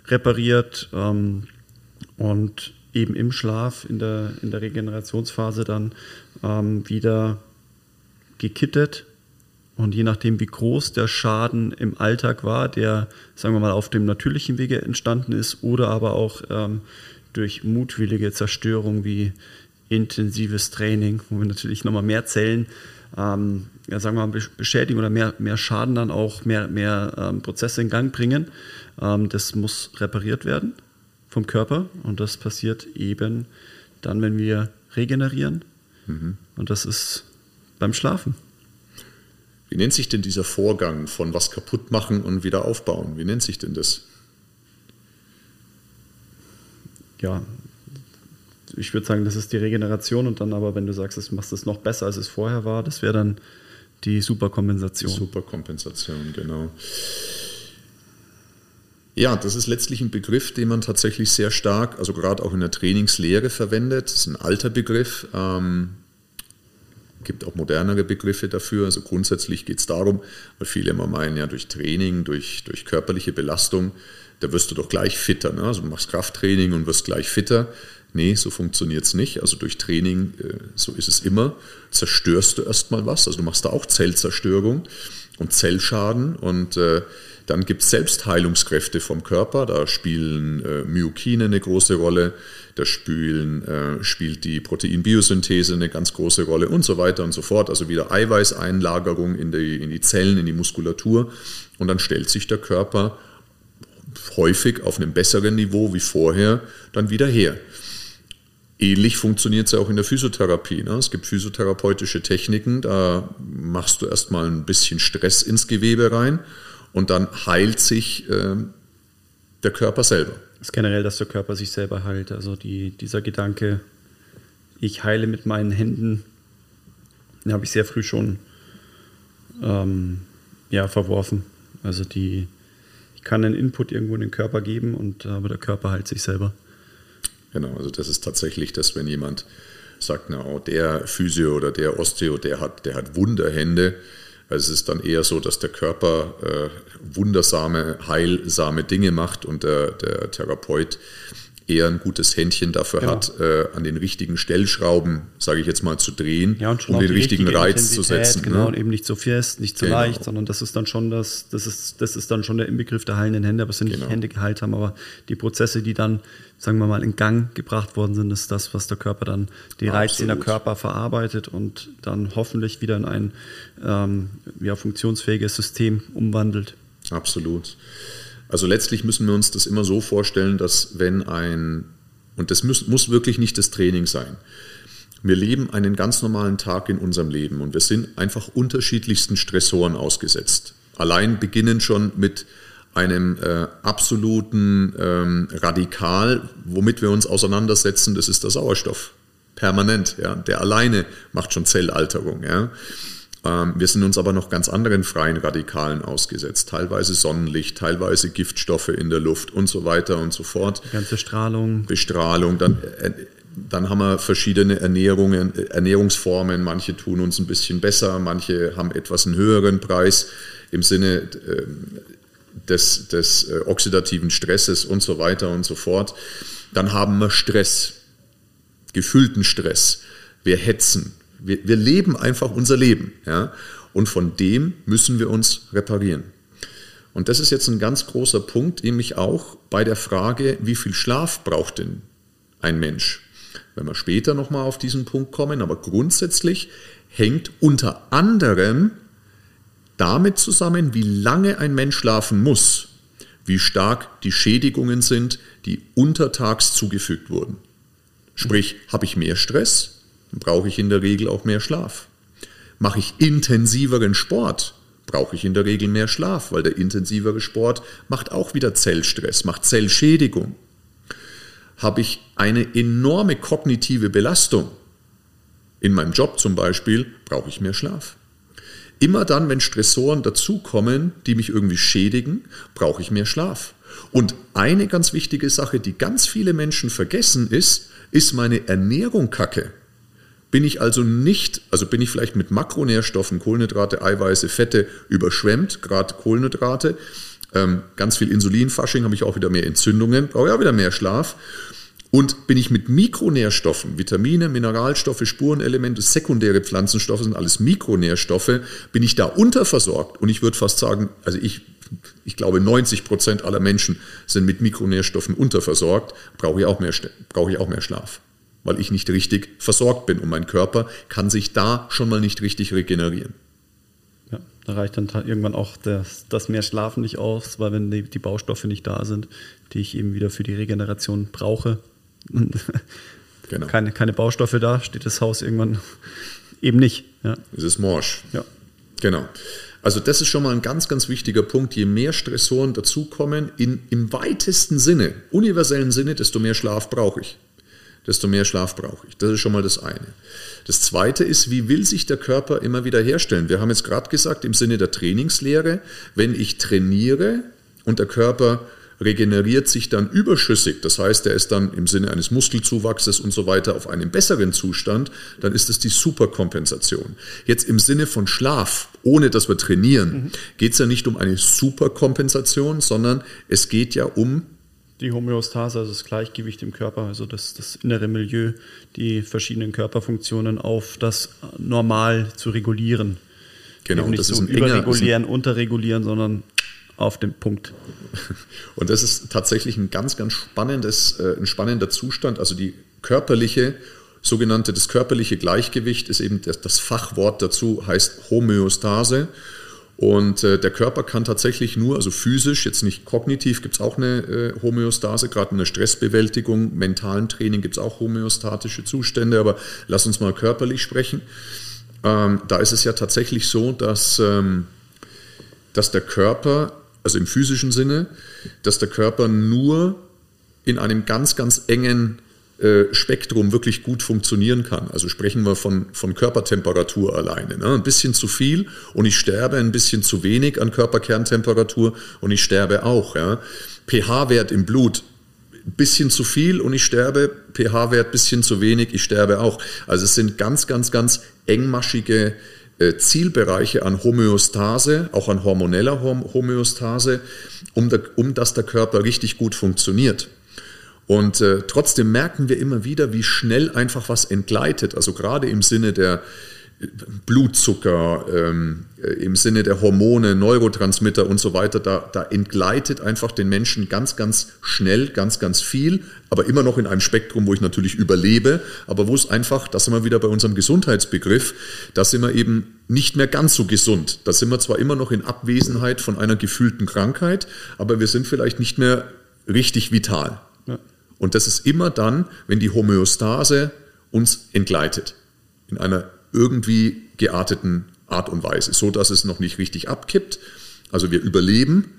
repariert ähm, und eben im Schlaf, in der, in der Regenerationsphase dann ähm, wieder gekittet und je nachdem, wie groß der Schaden im Alltag war, der, sagen wir mal, auf dem natürlichen Wege entstanden ist oder aber auch ähm, durch mutwillige Zerstörung wie intensives Training, wo wir natürlich nochmal mehr Zellen, ähm, ja, sagen wir mal, beschädigen oder mehr, mehr Schaden dann auch, mehr, mehr ähm, Prozesse in Gang bringen. Ähm, das muss repariert werden vom Körper und das passiert eben dann, wenn wir regenerieren. Mhm. Und das ist beim Schlafen. Wie nennt sich denn dieser Vorgang von was kaputt machen und wieder aufbauen? Wie nennt sich denn das? Ja, ich würde sagen, das ist die Regeneration und dann aber, wenn du sagst, du machst es noch besser, als es vorher war, das wäre dann die Superkompensation. Superkompensation, genau. Ja, das ist letztlich ein Begriff, den man tatsächlich sehr stark, also gerade auch in der Trainingslehre verwendet. Das ist ein alter Begriff. Ähm, gibt auch modernere Begriffe dafür. Also grundsätzlich geht es darum, weil viele immer meinen, ja, durch Training, durch, durch körperliche Belastung, da wirst du doch gleich fitter. Ne? Also du machst Krafttraining und wirst gleich fitter. Nee, so funktioniert es nicht. Also durch Training, äh, so ist es immer, zerstörst du erstmal was. Also du machst da auch Zellzerstörung und Zellschaden und äh, dann gibt es Selbstheilungskräfte vom Körper, da spielen äh, Myokine eine große Rolle, da spielen, äh, spielt die Proteinbiosynthese eine ganz große Rolle und so weiter und so fort. Also wieder Eiweißeinlagerung in die, in die Zellen, in die Muskulatur und dann stellt sich der Körper häufig auf einem besseren Niveau wie vorher dann wieder her. Ähnlich funktioniert es ja auch in der Physiotherapie. Ne? Es gibt physiotherapeutische Techniken, da machst du erstmal ein bisschen Stress ins Gewebe rein und dann heilt sich äh, der Körper selber. Das ist generell, dass der Körper sich selber heilt. Also die, dieser Gedanke, ich heile mit meinen Händen, den habe ich sehr früh schon ähm, ja, verworfen. Also die, ich kann einen Input irgendwo in den Körper geben und aber der Körper heilt sich selber. Genau, also das ist tatsächlich das, wenn jemand sagt, na, der Physio oder der Osteo, der hat, der hat Wunderhände. Also es ist dann eher so, dass der Körper äh, wundersame, heilsame Dinge macht und der, der Therapeut eher ein gutes Händchen dafür genau. hat, äh, an den richtigen Stellschrauben, sage ich jetzt mal, zu drehen, ja, um den richtigen Reiz zu setzen. Genau, ne? und eben nicht so fest, nicht so genau. leicht, sondern das ist dann schon das, das ist, das ist dann schon der Inbegriff der heilenden Hände, aber es sind genau. nicht Hände geheilt haben, aber die Prozesse, die dann, sagen wir mal, in Gang gebracht worden sind, ist das, was der Körper dann, die Reize in der Körper verarbeitet und dann hoffentlich wieder in ein ähm, ja, funktionsfähiges System umwandelt. Absolut. Also letztlich müssen wir uns das immer so vorstellen, dass wenn ein, und das muss, muss wirklich nicht das Training sein, wir leben einen ganz normalen Tag in unserem Leben und wir sind einfach unterschiedlichsten Stressoren ausgesetzt. Allein beginnen schon mit einem äh, absoluten ähm, Radikal, womit wir uns auseinandersetzen, das ist der Sauerstoff. Permanent, ja. Der alleine macht schon Zellalterung, ja. Ähm, wir sind uns aber noch ganz anderen freien Radikalen ausgesetzt, teilweise Sonnenlicht, teilweise Giftstoffe in der Luft und so weiter und so fort. Die ganze Strahlung. Bestrahlung, dann, äh, dann haben wir verschiedene Ernährungen, Ernährungsformen. Manche tun uns ein bisschen besser, manche haben etwas einen höheren Preis im Sinne äh, des, des äh, oxidativen Stresses und so weiter und so fort. Dann haben wir Stress, gefüllten Stress. Wir hetzen, wir, wir leben einfach unser Leben. Ja? Und von dem müssen wir uns reparieren. Und das ist jetzt ein ganz großer Punkt, nämlich auch bei der Frage, wie viel Schlaf braucht denn ein Mensch? Wenn wir später nochmal auf diesen Punkt kommen, aber grundsätzlich hängt unter anderem damit zusammen, wie lange ein Mensch schlafen muss, wie stark die Schädigungen sind, die untertags zugefügt wurden. Sprich, habe ich mehr Stress, brauche ich in der Regel auch mehr Schlaf. Mache ich intensiveren Sport, brauche ich in der Regel mehr Schlaf, weil der intensivere Sport macht auch wieder Zellstress, macht Zellschädigung. Habe ich eine enorme kognitive Belastung, in meinem Job zum Beispiel, brauche ich mehr Schlaf. Immer dann, wenn Stressoren dazukommen, die mich irgendwie schädigen, brauche ich mehr Schlaf. Und eine ganz wichtige Sache, die ganz viele Menschen vergessen, ist, ist meine Ernährung kacke? Bin ich also nicht, also bin ich vielleicht mit Makronährstoffen, Kohlenhydrate, Eiweiße, Fette überschwemmt, gerade Kohlenhydrate, ähm, ganz viel Insulinfasching, habe ich auch wieder mehr Entzündungen, brauche auch wieder mehr Schlaf. Und bin ich mit Mikronährstoffen, Vitamine, Mineralstoffe, Spurenelemente, sekundäre Pflanzenstoffe sind alles Mikronährstoffe, bin ich da unterversorgt. Und ich würde fast sagen, also ich, ich glaube 90 Prozent aller Menschen sind mit Mikronährstoffen unterversorgt, brauche ich auch mehr, brauche ich auch mehr Schlaf weil ich nicht richtig versorgt bin und mein Körper kann sich da schon mal nicht richtig regenerieren. Ja, da reicht dann irgendwann auch das, das mehr Schlafen nicht aus, weil wenn die, die Baustoffe nicht da sind, die ich eben wieder für die Regeneration brauche, genau. keine, keine Baustoffe da, steht das Haus irgendwann eben nicht. Ja. Es ist morsch. Ja. Genau. Also das ist schon mal ein ganz, ganz wichtiger Punkt. Je mehr Stressoren dazukommen, in, im weitesten Sinne, universellen Sinne, desto mehr Schlaf brauche ich desto mehr Schlaf brauche ich. Das ist schon mal das eine. Das zweite ist, wie will sich der Körper immer wieder herstellen? Wir haben jetzt gerade gesagt, im Sinne der Trainingslehre, wenn ich trainiere und der Körper regeneriert sich dann überschüssig, das heißt, er ist dann im Sinne eines Muskelzuwachses und so weiter auf einem besseren Zustand, dann ist es die Superkompensation. Jetzt im Sinne von Schlaf, ohne dass wir trainieren, mhm. geht es ja nicht um eine Superkompensation, sondern es geht ja um die Homöostase, also das Gleichgewicht im Körper, also das, das innere Milieu, die verschiedenen Körperfunktionen auf das Normal zu regulieren. Genau, und nicht das so ist ein überregulieren, enger, unterregulieren, sondern auf den Punkt. Und das ist tatsächlich ein ganz, ganz spannendes, äh, ein spannender Zustand. Also die körperliche, sogenannte, das körperliche Gleichgewicht ist eben das, das Fachwort dazu, heißt Homöostase. Und äh, der Körper kann tatsächlich nur, also physisch, jetzt nicht kognitiv, gibt es auch eine äh, Homöostase, gerade in der Stressbewältigung, mentalen Training gibt es auch homöostatische Zustände, aber lass uns mal körperlich sprechen. Ähm, da ist es ja tatsächlich so, dass, ähm, dass der Körper, also im physischen Sinne, dass der Körper nur in einem ganz, ganz engen Spektrum wirklich gut funktionieren kann. Also sprechen wir von, von Körpertemperatur alleine. Ne? Ein bisschen zu viel und ich sterbe, ein bisschen zu wenig an Körperkerntemperatur und ich sterbe auch. Ja? pH-Wert im Blut, ein bisschen zu viel und ich sterbe, pH-Wert ein bisschen zu wenig, ich sterbe auch. Also es sind ganz, ganz, ganz engmaschige äh, Zielbereiche an Homöostase, auch an hormoneller Homöostase, um, der, um dass der Körper richtig gut funktioniert. Und äh, trotzdem merken wir immer wieder, wie schnell einfach was entgleitet. Also gerade im Sinne der äh, Blutzucker, ähm, äh, im Sinne der Hormone, Neurotransmitter und so weiter, da, da entgleitet einfach den Menschen ganz, ganz schnell, ganz, ganz viel, aber immer noch in einem Spektrum, wo ich natürlich überlebe, aber wo es einfach, da sind wir wieder bei unserem Gesundheitsbegriff, da sind wir eben nicht mehr ganz so gesund. Da sind wir zwar immer noch in Abwesenheit von einer gefühlten Krankheit, aber wir sind vielleicht nicht mehr richtig vital. Und das ist immer dann, wenn die Homöostase uns entgleitet. In einer irgendwie gearteten Art und Weise, so dass es noch nicht richtig abkippt. Also wir überleben,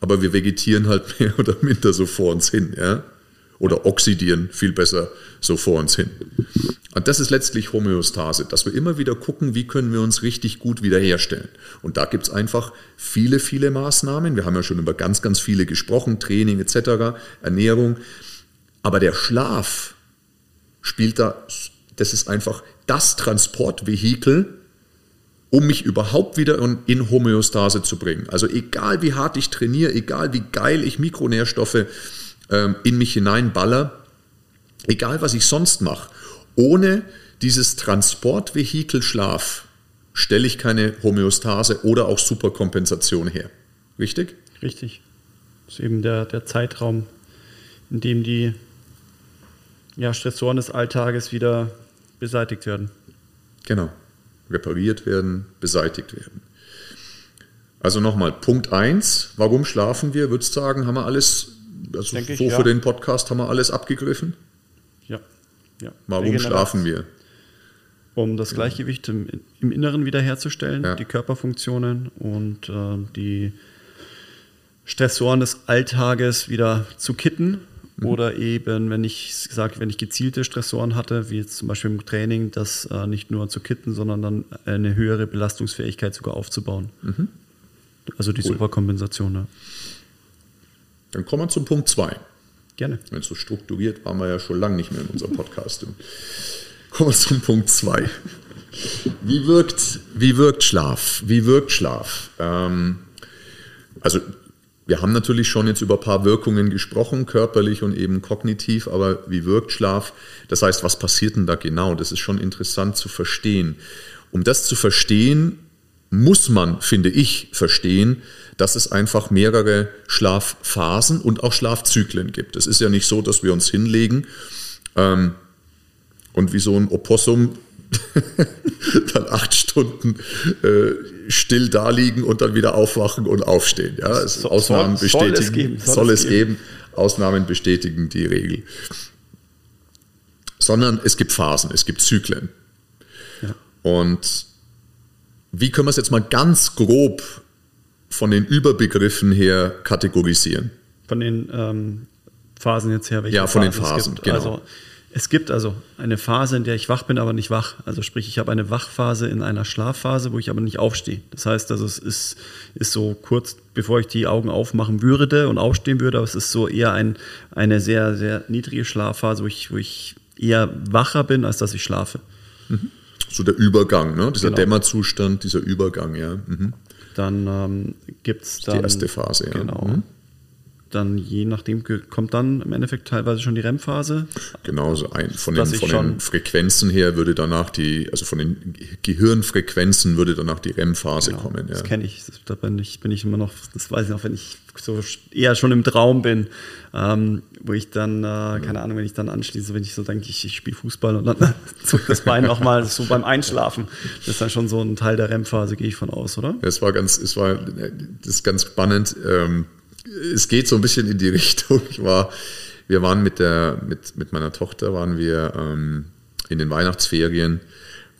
aber wir vegetieren halt mehr oder minder so vor uns hin. Ja? Oder oxidieren viel besser so vor uns hin. Und das ist letztlich Homöostase, dass wir immer wieder gucken, wie können wir uns richtig gut wiederherstellen. Und da gibt es einfach viele, viele Maßnahmen. Wir haben ja schon über ganz, ganz viele gesprochen, Training etc., Ernährung. Aber der Schlaf spielt da, das ist einfach das Transportvehikel, um mich überhaupt wieder in Homöostase zu bringen. Also egal wie hart ich trainiere, egal wie geil ich Mikronährstoffe ähm, in mich hineinballer, egal was ich sonst mache, ohne dieses Transportvehikel Schlaf stelle ich keine Homöostase oder auch Superkompensation her. Richtig? Richtig. Das ist eben der, der Zeitraum, in dem die ja, Stressoren des Alltages wieder beseitigt werden. Genau. Repariert werden, beseitigt werden. Also nochmal, Punkt 1, warum schlafen wir? Würdest du sagen, haben wir alles, also Denke so ich, für ja. den Podcast haben wir alles abgegriffen? Ja. ja. Warum schlafen wir? Um das Gleichgewicht im, im Inneren wiederherzustellen, ja. die Körperfunktionen und äh, die Stressoren des Alltages wieder zu kitten Mhm. Oder eben, wenn ich sage, wenn ich gezielte Stressoren hatte, wie jetzt zum Beispiel im Training, das äh, nicht nur zu kitten, sondern dann eine höhere Belastungsfähigkeit sogar aufzubauen. Mhm. Also die cool. Superkompensation. Ne? Dann kommen wir zum Punkt 2. Gerne. Wenn es so strukturiert waren wir ja schon lange nicht mehr in unserem Podcast. kommen wir zum Punkt 2. Wie wirkt, wie wirkt Schlaf? Wie wirkt Schlaf? Ähm, also wir haben natürlich schon jetzt über ein paar Wirkungen gesprochen, körperlich und eben kognitiv, aber wie wirkt Schlaf? Das heißt, was passiert denn da genau? Das ist schon interessant zu verstehen. Um das zu verstehen, muss man, finde ich, verstehen, dass es einfach mehrere Schlafphasen und auch Schlafzyklen gibt. Es ist ja nicht so, dass wir uns hinlegen ähm, und wie so ein Opossum dann acht Stunden äh, still da liegen und dann wieder aufwachen und aufstehen. Ja, es so, Ausnahmen soll, bestätigen, soll es, geben, soll soll es, geben. Ausnahmen bestätigen die Regel. Sondern es gibt Phasen, es gibt Zyklen. Ja. Und wie können wir es jetzt mal ganz grob von den Überbegriffen her kategorisieren? Von den ähm, Phasen jetzt her? Welche ja, von Phasen den Phasen, genau. Also es gibt also eine Phase, in der ich wach bin, aber nicht wach. Also sprich, ich habe eine Wachphase in einer Schlafphase, wo ich aber nicht aufstehe. Das heißt, also es ist, ist so kurz, bevor ich die Augen aufmachen würde und aufstehen würde, aber es ist so eher ein, eine sehr, sehr niedrige Schlafphase, wo ich, wo ich eher wacher bin, als dass ich schlafe. Mhm. So der Übergang, ne? dieser genau. Dämmerzustand, dieser Übergang, ja. Mhm. Dann ähm, gibt es dann... Die erste Phase, ja. Genau. Mhm dann je nachdem kommt dann im Endeffekt teilweise schon die REM-Phase. Genau, so ein, von, den, von den Frequenzen her würde danach die, also von den Gehirnfrequenzen würde danach die REM-Phase genau, kommen. Ja. Das kenne ich. Da bin ich, bin ich immer noch, das weiß ich noch, wenn ich so eher schon im Traum bin, ähm, wo ich dann, äh, keine Ahnung, wenn ich dann anschließe, wenn ich so denke, ich, ich spiele Fußball und dann zuckt das Bein nochmal so beim Einschlafen. Das ist dann schon so ein Teil der REM-Phase, gehe ich von aus, oder? Es war ganz, es war, das ist ganz spannend. Ähm, es geht so ein bisschen in die Richtung. Ich war, wir waren mit der, mit, mit meiner Tochter waren wir ähm, in den Weihnachtsferien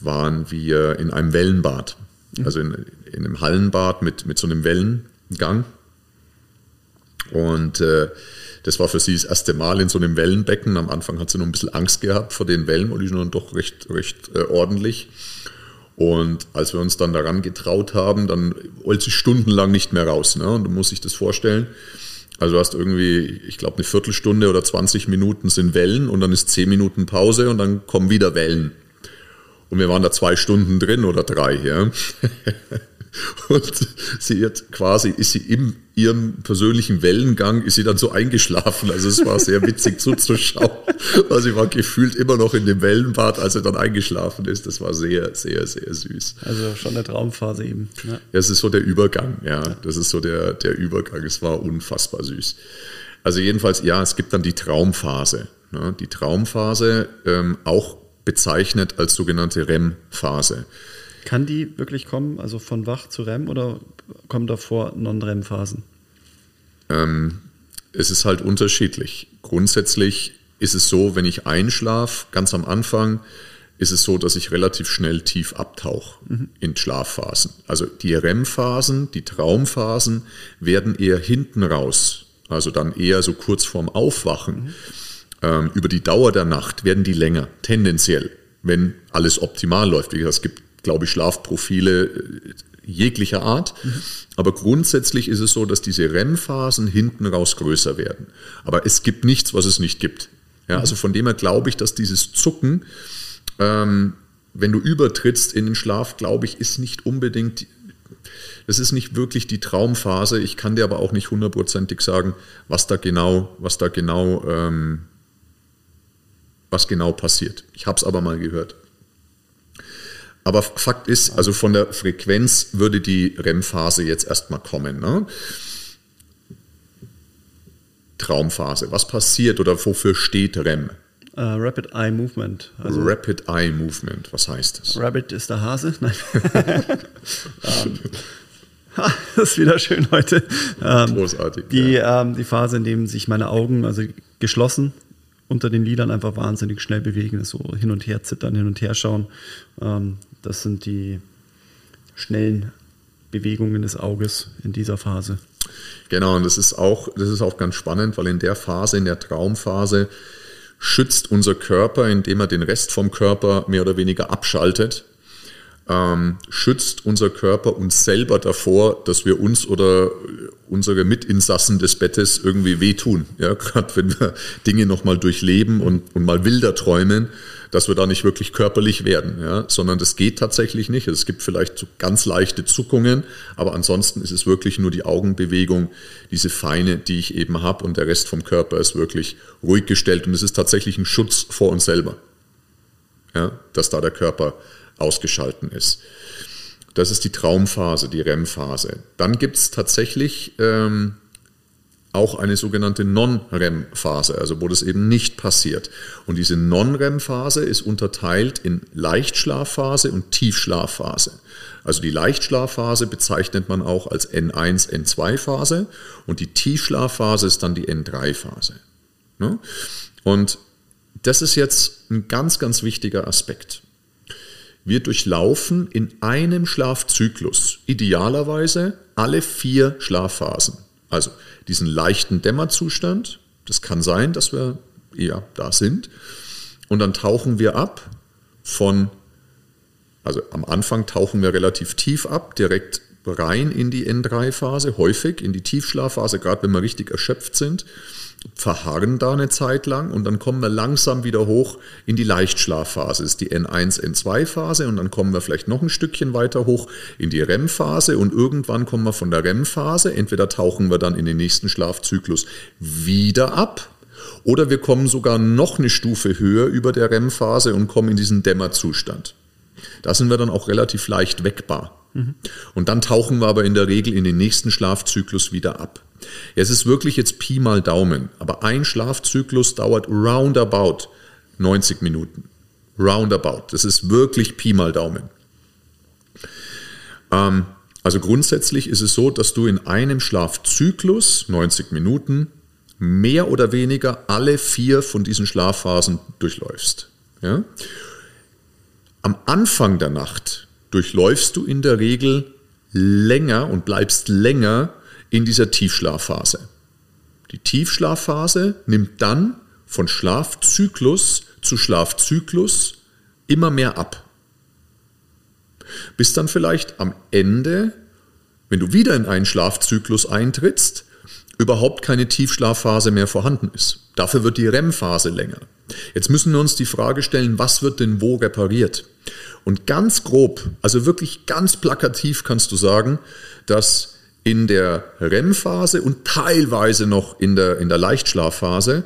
waren wir in einem Wellenbad. Mhm. Also in, in einem Hallenbad mit, mit so einem Wellengang. Und äh, Das war für sie das erste Mal in so einem Wellenbecken. Am Anfang hat sie noch ein bisschen Angst gehabt vor den Wellen, weil die sind dann doch recht, recht äh, ordentlich. Und als wir uns dann daran getraut haben, dann wollte sie stundenlang nicht mehr raus. Ne? Und du musst dich das vorstellen. Also du hast irgendwie, ich glaube, eine Viertelstunde oder 20 Minuten sind Wellen und dann ist 10 Minuten Pause und dann kommen wieder Wellen. Und wir waren da zwei Stunden drin oder drei. Ja? Und sie hat quasi, ist sie in ihrem persönlichen Wellengang, ist sie dann so eingeschlafen. Also es war sehr witzig zuzuschauen. weil sie war gefühlt immer noch in dem Wellenbad, als sie dann eingeschlafen ist. Das war sehr, sehr, sehr süß. Also schon eine Traumphase eben. Ja, ja es ist so der Übergang, ja. Das ist so der, der Übergang. Es war unfassbar süß. Also jedenfalls, ja, es gibt dann die Traumphase. Ne? Die Traumphase, ähm, auch bezeichnet als sogenannte REM-Phase. Kann die wirklich kommen, also von wach zu REM oder kommen davor Non-REM-Phasen? Ähm, es ist halt unterschiedlich. Grundsätzlich ist es so, wenn ich einschlafe, ganz am Anfang, ist es so, dass ich relativ schnell tief abtauche mhm. in Schlafphasen. Also die REM-Phasen, die Traumphasen werden eher hinten raus, also dann eher so kurz vorm Aufwachen. Mhm. Ähm, über die Dauer der Nacht werden die länger, tendenziell, wenn alles optimal läuft. Wie gesagt, es gibt glaube ich, Schlafprofile äh, jeglicher Art. Mhm. Aber grundsätzlich ist es so, dass diese REM-Phasen hinten raus größer werden. Aber es gibt nichts, was es nicht gibt. Ja, also von dem her glaube ich, dass dieses Zucken, ähm, wenn du übertrittst in den Schlaf, glaube ich, ist nicht unbedingt, das ist nicht wirklich die Traumphase. Ich kann dir aber auch nicht hundertprozentig sagen, was da genau, was da genau, ähm, was genau passiert. Ich habe es aber mal gehört. Aber Fakt ist, also von der Frequenz würde die REM-Phase jetzt erstmal kommen. Ne? Traumphase. Was passiert oder wofür steht REM? Uh, Rapid Eye Movement. Also Rapid Eye Movement, was heißt das? Rabbit ist der Hase. Nein. um, ha, das ist wieder schön heute. Um, Großartig. Die, ja. um, die Phase, in der sich meine Augen also geschlossen unter den Lidern einfach wahnsinnig schnell bewegen, so hin und her zittern, hin und her schauen. Ähm, das sind die schnellen Bewegungen des Auges in dieser Phase. Genau, und das ist auch, das ist auch ganz spannend, weil in der Phase, in der Traumphase, schützt unser Körper, indem er den Rest vom Körper mehr oder weniger abschaltet, ähm, schützt unser Körper uns selber davor, dass wir uns oder unsere Mitinsassen des Bettes irgendwie wehtun. Ja, gerade wenn wir Dinge nochmal durchleben und, und mal wilder träumen, dass wir da nicht wirklich körperlich werden, ja, sondern das geht tatsächlich nicht. Es gibt vielleicht so ganz leichte Zuckungen, aber ansonsten ist es wirklich nur die Augenbewegung, diese feine, die ich eben habe und der Rest vom Körper ist wirklich ruhig gestellt und es ist tatsächlich ein Schutz vor uns selber, ja, dass da der Körper ausgeschalten ist. Das ist die Traumphase, die REM-Phase. Dann gibt es tatsächlich ähm, auch eine sogenannte Non-REM-Phase, also wo das eben nicht passiert. Und diese Non-REM-Phase ist unterteilt in Leichtschlafphase und Tiefschlafphase. Also die Leichtschlafphase bezeichnet man auch als N1, N2-Phase und die Tiefschlafphase ist dann die N3-Phase. Ne? Und das ist jetzt ein ganz, ganz wichtiger Aspekt. Wir durchlaufen in einem Schlafzyklus idealerweise alle vier Schlafphasen. Also diesen leichten Dämmerzustand, das kann sein, dass wir ja da sind. Und dann tauchen wir ab von, also am Anfang tauchen wir relativ tief ab, direkt rein in die N3-Phase, häufig in die Tiefschlafphase, gerade wenn wir richtig erschöpft sind verharren da eine Zeit lang und dann kommen wir langsam wieder hoch in die Leichtschlafphase. Das ist die N1, N2-Phase und dann kommen wir vielleicht noch ein Stückchen weiter hoch in die REM-Phase und irgendwann kommen wir von der REM-Phase, entweder tauchen wir dann in den nächsten Schlafzyklus wieder ab oder wir kommen sogar noch eine Stufe höher über der REM-Phase und kommen in diesen Dämmerzustand. Da sind wir dann auch relativ leicht wegbar. Mhm. Und dann tauchen wir aber in der Regel in den nächsten Schlafzyklus wieder ab. Es ist wirklich jetzt Pi mal Daumen, aber ein Schlafzyklus dauert roundabout 90 Minuten. Roundabout. Das ist wirklich Pi mal Daumen. Ähm, also grundsätzlich ist es so, dass du in einem Schlafzyklus, 90 Minuten, mehr oder weniger alle vier von diesen Schlafphasen durchläufst. Ja? Am Anfang der Nacht durchläufst du in der Regel länger und bleibst länger in dieser Tiefschlafphase. Die Tiefschlafphase nimmt dann von Schlafzyklus zu Schlafzyklus immer mehr ab. Bis dann vielleicht am Ende, wenn du wieder in einen Schlafzyklus eintrittst, überhaupt keine Tiefschlafphase mehr vorhanden ist. Dafür wird die REM-Phase länger. Jetzt müssen wir uns die Frage stellen, was wird denn wo repariert? Und ganz grob, also wirklich ganz plakativ kannst du sagen, dass in der REM-Phase und teilweise noch in der, in der Leichtschlafphase,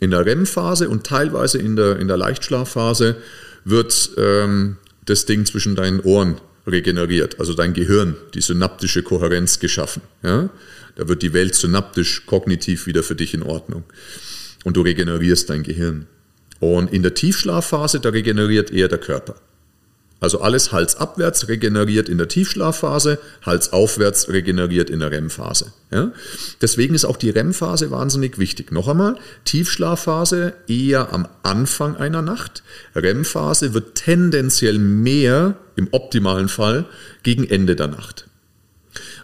in der REM-Phase und teilweise in der, in der Leichtschlafphase wird ähm, das Ding zwischen deinen Ohren regeneriert, also dein Gehirn, die synaptische Kohärenz geschaffen. Ja? Da wird die Welt synaptisch, kognitiv wieder für dich in Ordnung. Und du regenerierst dein Gehirn. Und in der Tiefschlafphase, da regeneriert eher der Körper. Also alles halsabwärts regeneriert in der Tiefschlafphase, halsaufwärts regeneriert in der REM-Phase. Ja? Deswegen ist auch die REM-Phase wahnsinnig wichtig. Noch einmal, Tiefschlafphase eher am Anfang einer Nacht. REM-Phase wird tendenziell mehr, im optimalen Fall, gegen Ende der Nacht.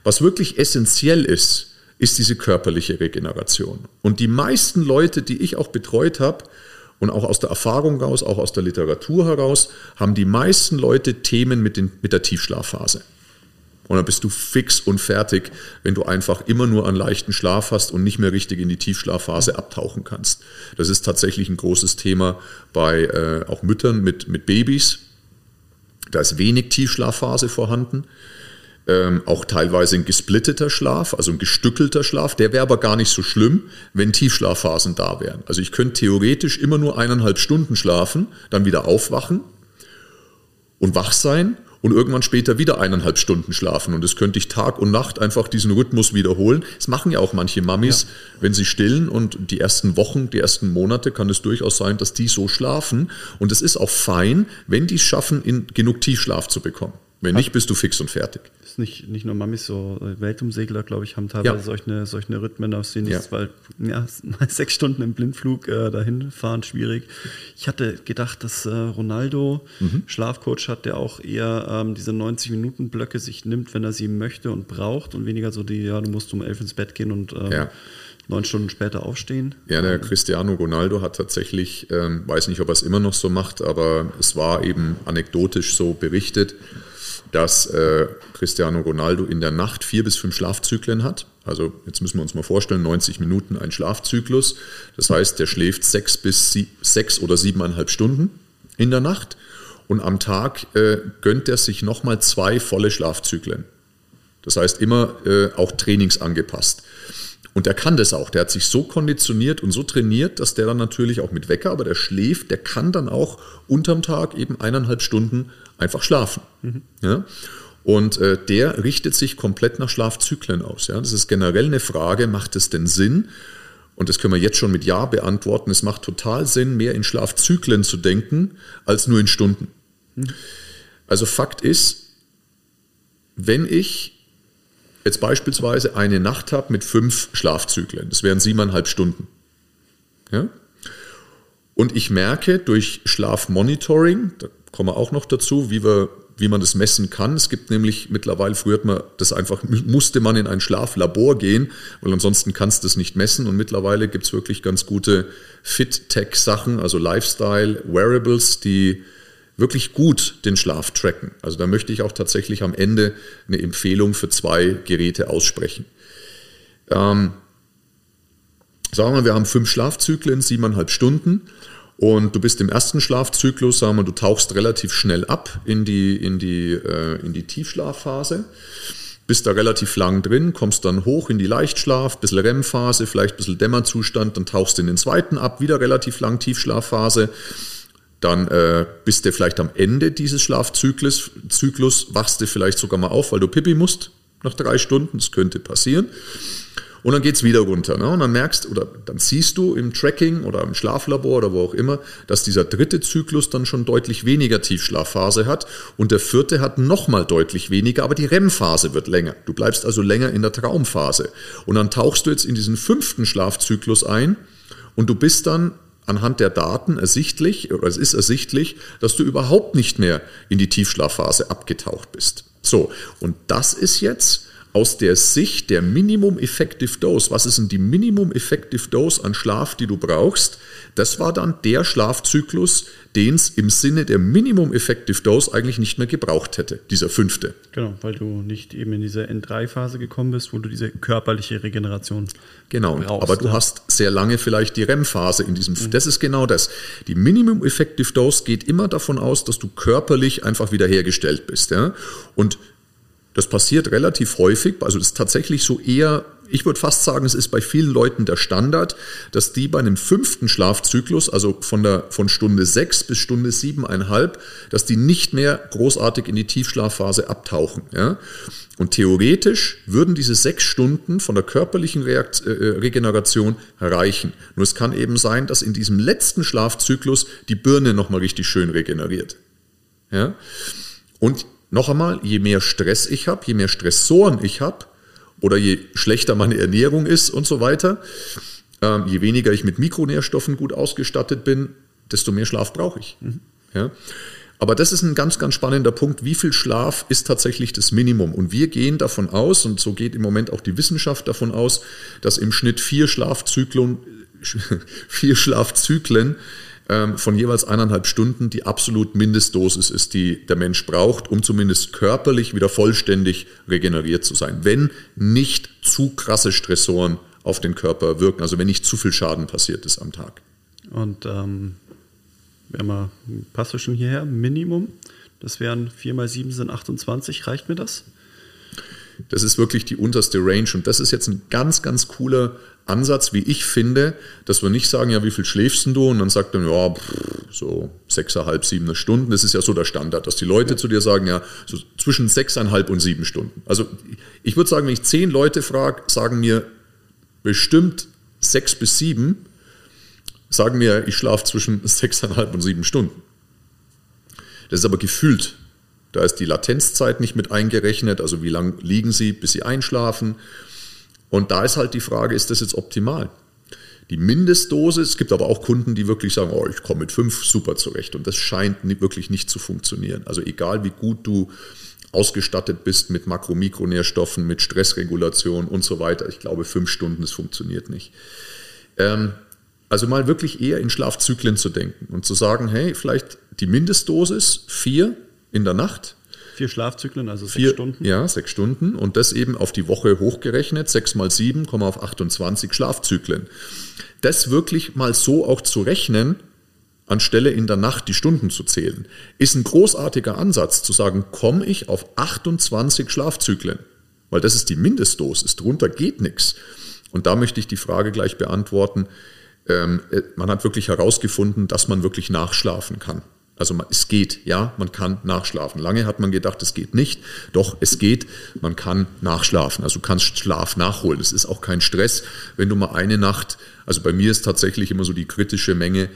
Was wirklich essentiell ist, ist diese körperliche Regeneration. Und die meisten Leute, die ich auch betreut habe, und auch aus der Erfahrung heraus, auch aus der Literatur heraus, haben die meisten Leute Themen mit, den, mit der Tiefschlafphase. Und dann bist du fix und fertig, wenn du einfach immer nur einen leichten Schlaf hast und nicht mehr richtig in die Tiefschlafphase abtauchen kannst. Das ist tatsächlich ein großes Thema bei äh, auch Müttern mit, mit Babys. Da ist wenig Tiefschlafphase vorhanden ähm, auch teilweise ein gesplitteter Schlaf, also ein gestückelter Schlaf. Der wäre aber gar nicht so schlimm, wenn Tiefschlafphasen da wären. Also ich könnte theoretisch immer nur eineinhalb Stunden schlafen, dann wieder aufwachen und wach sein und irgendwann später wieder eineinhalb Stunden schlafen. Und das könnte ich Tag und Nacht einfach diesen Rhythmus wiederholen. Das machen ja auch manche Mamis, ja. wenn sie stillen und die ersten Wochen, die ersten Monate kann es durchaus sein, dass die so schlafen. Und es ist auch fein, wenn die es schaffen, in genug Tiefschlaf zu bekommen. Wenn nicht, bist du fix und fertig nicht, nicht nur Mamis, so Weltumsegler, glaube ich, haben teilweise ja. solche, solche Rhythmen, aus denen ja. weil ja, sechs Stunden im Blindflug äh, dahin fahren, schwierig. Ich hatte gedacht, dass äh, Ronaldo mhm. Schlafcoach hat, der auch eher ähm, diese 90-Minuten-Blöcke sich nimmt, wenn er sie möchte und braucht und weniger so die, ja, du musst um elf ins Bett gehen und ähm, ja neun Stunden später aufstehen. Ja, der Cristiano Ronaldo hat tatsächlich, ähm, weiß nicht, ob er es immer noch so macht, aber es war eben anekdotisch so berichtet, dass äh, Cristiano Ronaldo in der Nacht vier bis fünf Schlafzyklen hat. Also jetzt müssen wir uns mal vorstellen, 90 Minuten ein Schlafzyklus. Das heißt, der schläft sechs bis sie, sechs oder siebeneinhalb Stunden in der Nacht und am Tag äh, gönnt er sich nochmal zwei volle Schlafzyklen. Das heißt immer äh, auch trainingsangepasst. Und der kann das auch. Der hat sich so konditioniert und so trainiert, dass der dann natürlich auch mit Wecker, aber der schläft, der kann dann auch unterm Tag eben eineinhalb Stunden einfach schlafen. Mhm. Ja? Und äh, der richtet sich komplett nach Schlafzyklen aus. Ja? Das ist generell eine Frage, macht es denn Sinn? Und das können wir jetzt schon mit Ja beantworten. Es macht total Sinn, mehr in Schlafzyklen zu denken, als nur in Stunden. Mhm. Also Fakt ist, wenn ich jetzt beispielsweise eine Nacht habe mit fünf Schlafzyklen, das wären siebeneinhalb Stunden. Ja? Und ich merke durch Schlafmonitoring, da kommen wir auch noch dazu, wie, wir, wie man das messen kann. Es gibt nämlich mittlerweile, früher hat man das einfach, musste man in ein Schlaflabor gehen, weil ansonsten kannst du das nicht messen. Und mittlerweile gibt es wirklich ganz gute Fit-Tech-Sachen, also Lifestyle-Wearables, die wirklich gut den Schlaf tracken. Also da möchte ich auch tatsächlich am Ende eine Empfehlung für zwei Geräte aussprechen. Ähm, sagen wir, wir haben fünf Schlafzyklen, siebeneinhalb Stunden. Und du bist im ersten Schlafzyklus, sagen wir, du tauchst relativ schnell ab in die, in die, äh, in die Tiefschlafphase, bist da relativ lang drin, kommst dann hoch in die Leichtschlaf, bisschen REM-Phase, vielleicht ein bisschen Dämmerzustand, dann tauchst du in den zweiten ab, wieder relativ lang Tiefschlafphase. Dann äh, bist du vielleicht am Ende dieses Schlafzyklus, Zyklus, wachst du vielleicht sogar mal auf, weil du Pipi musst nach drei Stunden, das könnte passieren. Und dann geht es wieder runter. Ne? Und dann merkst oder dann siehst du im Tracking oder im Schlaflabor oder wo auch immer, dass dieser dritte Zyklus dann schon deutlich weniger Tiefschlafphase hat und der vierte hat nochmal deutlich weniger, aber die REM-Phase wird länger. Du bleibst also länger in der Traumphase. Und dann tauchst du jetzt in diesen fünften Schlafzyklus ein und du bist dann anhand der Daten ersichtlich, oder es ist ersichtlich, dass du überhaupt nicht mehr in die Tiefschlafphase abgetaucht bist. So, und das ist jetzt aus der Sicht der Minimum Effective Dose, was ist denn die Minimum Effective Dose an Schlaf, die du brauchst, das war dann der Schlafzyklus, den es im Sinne der Minimum Effective Dose eigentlich nicht mehr gebraucht hätte, dieser fünfte. Genau, weil du nicht eben in diese N3-Phase gekommen bist, wo du diese körperliche Regeneration Genau, brauchst, aber du ja. hast sehr lange vielleicht die REM-Phase in diesem. Mhm. Das ist genau das. Die Minimum Effective Dose geht immer davon aus, dass du körperlich einfach wiederhergestellt bist. Ja? Und das passiert relativ häufig, also das ist tatsächlich so eher, ich würde fast sagen, es ist bei vielen Leuten der Standard, dass die bei einem fünften Schlafzyklus, also von, der, von Stunde sechs bis Stunde siebeneinhalb, dass die nicht mehr großartig in die Tiefschlafphase abtauchen. Ja? Und theoretisch würden diese sechs Stunden von der körperlichen Reakt äh, äh Regeneration reichen. Nur es kann eben sein, dass in diesem letzten Schlafzyklus die Birne nochmal richtig schön regeneriert. Ja? Und noch einmal, je mehr Stress ich habe, je mehr Stressoren ich habe oder je schlechter meine Ernährung ist und so weiter, ähm, je weniger ich mit Mikronährstoffen gut ausgestattet bin, desto mehr Schlaf brauche ich. Mhm. Ja? Aber das ist ein ganz, ganz spannender Punkt. Wie viel Schlaf ist tatsächlich das Minimum? Und wir gehen davon aus, und so geht im Moment auch die Wissenschaft davon aus, dass im Schnitt vier Schlafzyklen, vier Schlafzyklen von jeweils eineinhalb Stunden die absolut Mindestdosis ist, die der Mensch braucht, um zumindest körperlich wieder vollständig regeneriert zu sein. Wenn nicht zu krasse Stressoren auf den Körper wirken, also wenn nicht zu viel Schaden passiert ist am Tag. Und ähm, wenn man passt du schon hierher, Minimum, das wären 4 mal 7 sind 28, reicht mir das? Das ist wirklich die unterste Range und das ist jetzt ein ganz, ganz cooler Ansatz, wie ich finde, dass wir nicht sagen, ja, wie viel schläfst du? Und dann sagt man, ja, so sechseinhalb, sieben Stunden. Das ist ja so der Standard, dass die Leute ja. zu dir sagen, ja, so zwischen sechseinhalb und sieben Stunden. Also ich würde sagen, wenn ich zehn Leute frage, sagen mir bestimmt sechs bis sieben, sagen mir, ich schlafe zwischen sechseinhalb und sieben Stunden. Das ist aber gefühlt. Da ist die Latenzzeit nicht mit eingerechnet, also wie lange liegen sie, bis sie einschlafen und da ist halt die Frage, ist das jetzt optimal? Die Mindestdosis, es gibt aber auch Kunden, die wirklich sagen, oh, ich komme mit fünf super zurecht. Und das scheint wirklich nicht zu funktionieren. Also egal wie gut du ausgestattet bist mit Makro-, Mikronährstoffen, mit Stressregulation und so weiter, ich glaube, fünf Stunden, das funktioniert nicht. Ähm, also mal wirklich eher in Schlafzyklen zu denken und zu sagen, hey, vielleicht die Mindestdosis vier in der Nacht, Vier Schlafzyklen, also sechs Vier, Stunden? Ja, sechs Stunden. Und das eben auf die Woche hochgerechnet. Sechs mal sieben, kommen auf 28 Schlafzyklen. Das wirklich mal so auch zu rechnen, anstelle in der Nacht die Stunden zu zählen, ist ein großartiger Ansatz zu sagen, komme ich auf 28 Schlafzyklen. Weil das ist die Mindestdosis. Drunter geht nichts. Und da möchte ich die Frage gleich beantworten. Ähm, äh, man hat wirklich herausgefunden, dass man wirklich nachschlafen kann. Also es geht, ja, man kann nachschlafen. Lange hat man gedacht, es geht nicht. Doch, es geht, man kann nachschlafen. Also du kannst Schlaf nachholen. Es ist auch kein Stress, wenn du mal eine Nacht, also bei mir ist tatsächlich immer so die kritische Menge,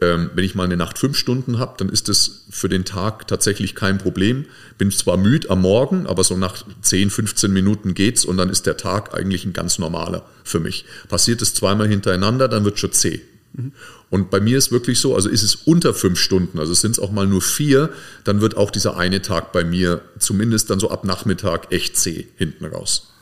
ähm, wenn ich mal eine Nacht fünf Stunden habe, dann ist das für den Tag tatsächlich kein Problem. Bin zwar müde am Morgen, aber so nach 10, 15 Minuten geht's und dann ist der Tag eigentlich ein ganz normaler für mich. Passiert es zweimal hintereinander, dann wird schon zäh. Und bei mir ist wirklich so, also ist es unter fünf Stunden, also sind es auch mal nur vier, dann wird auch dieser eine Tag bei mir zumindest dann so ab Nachmittag echt zäh hinten raus.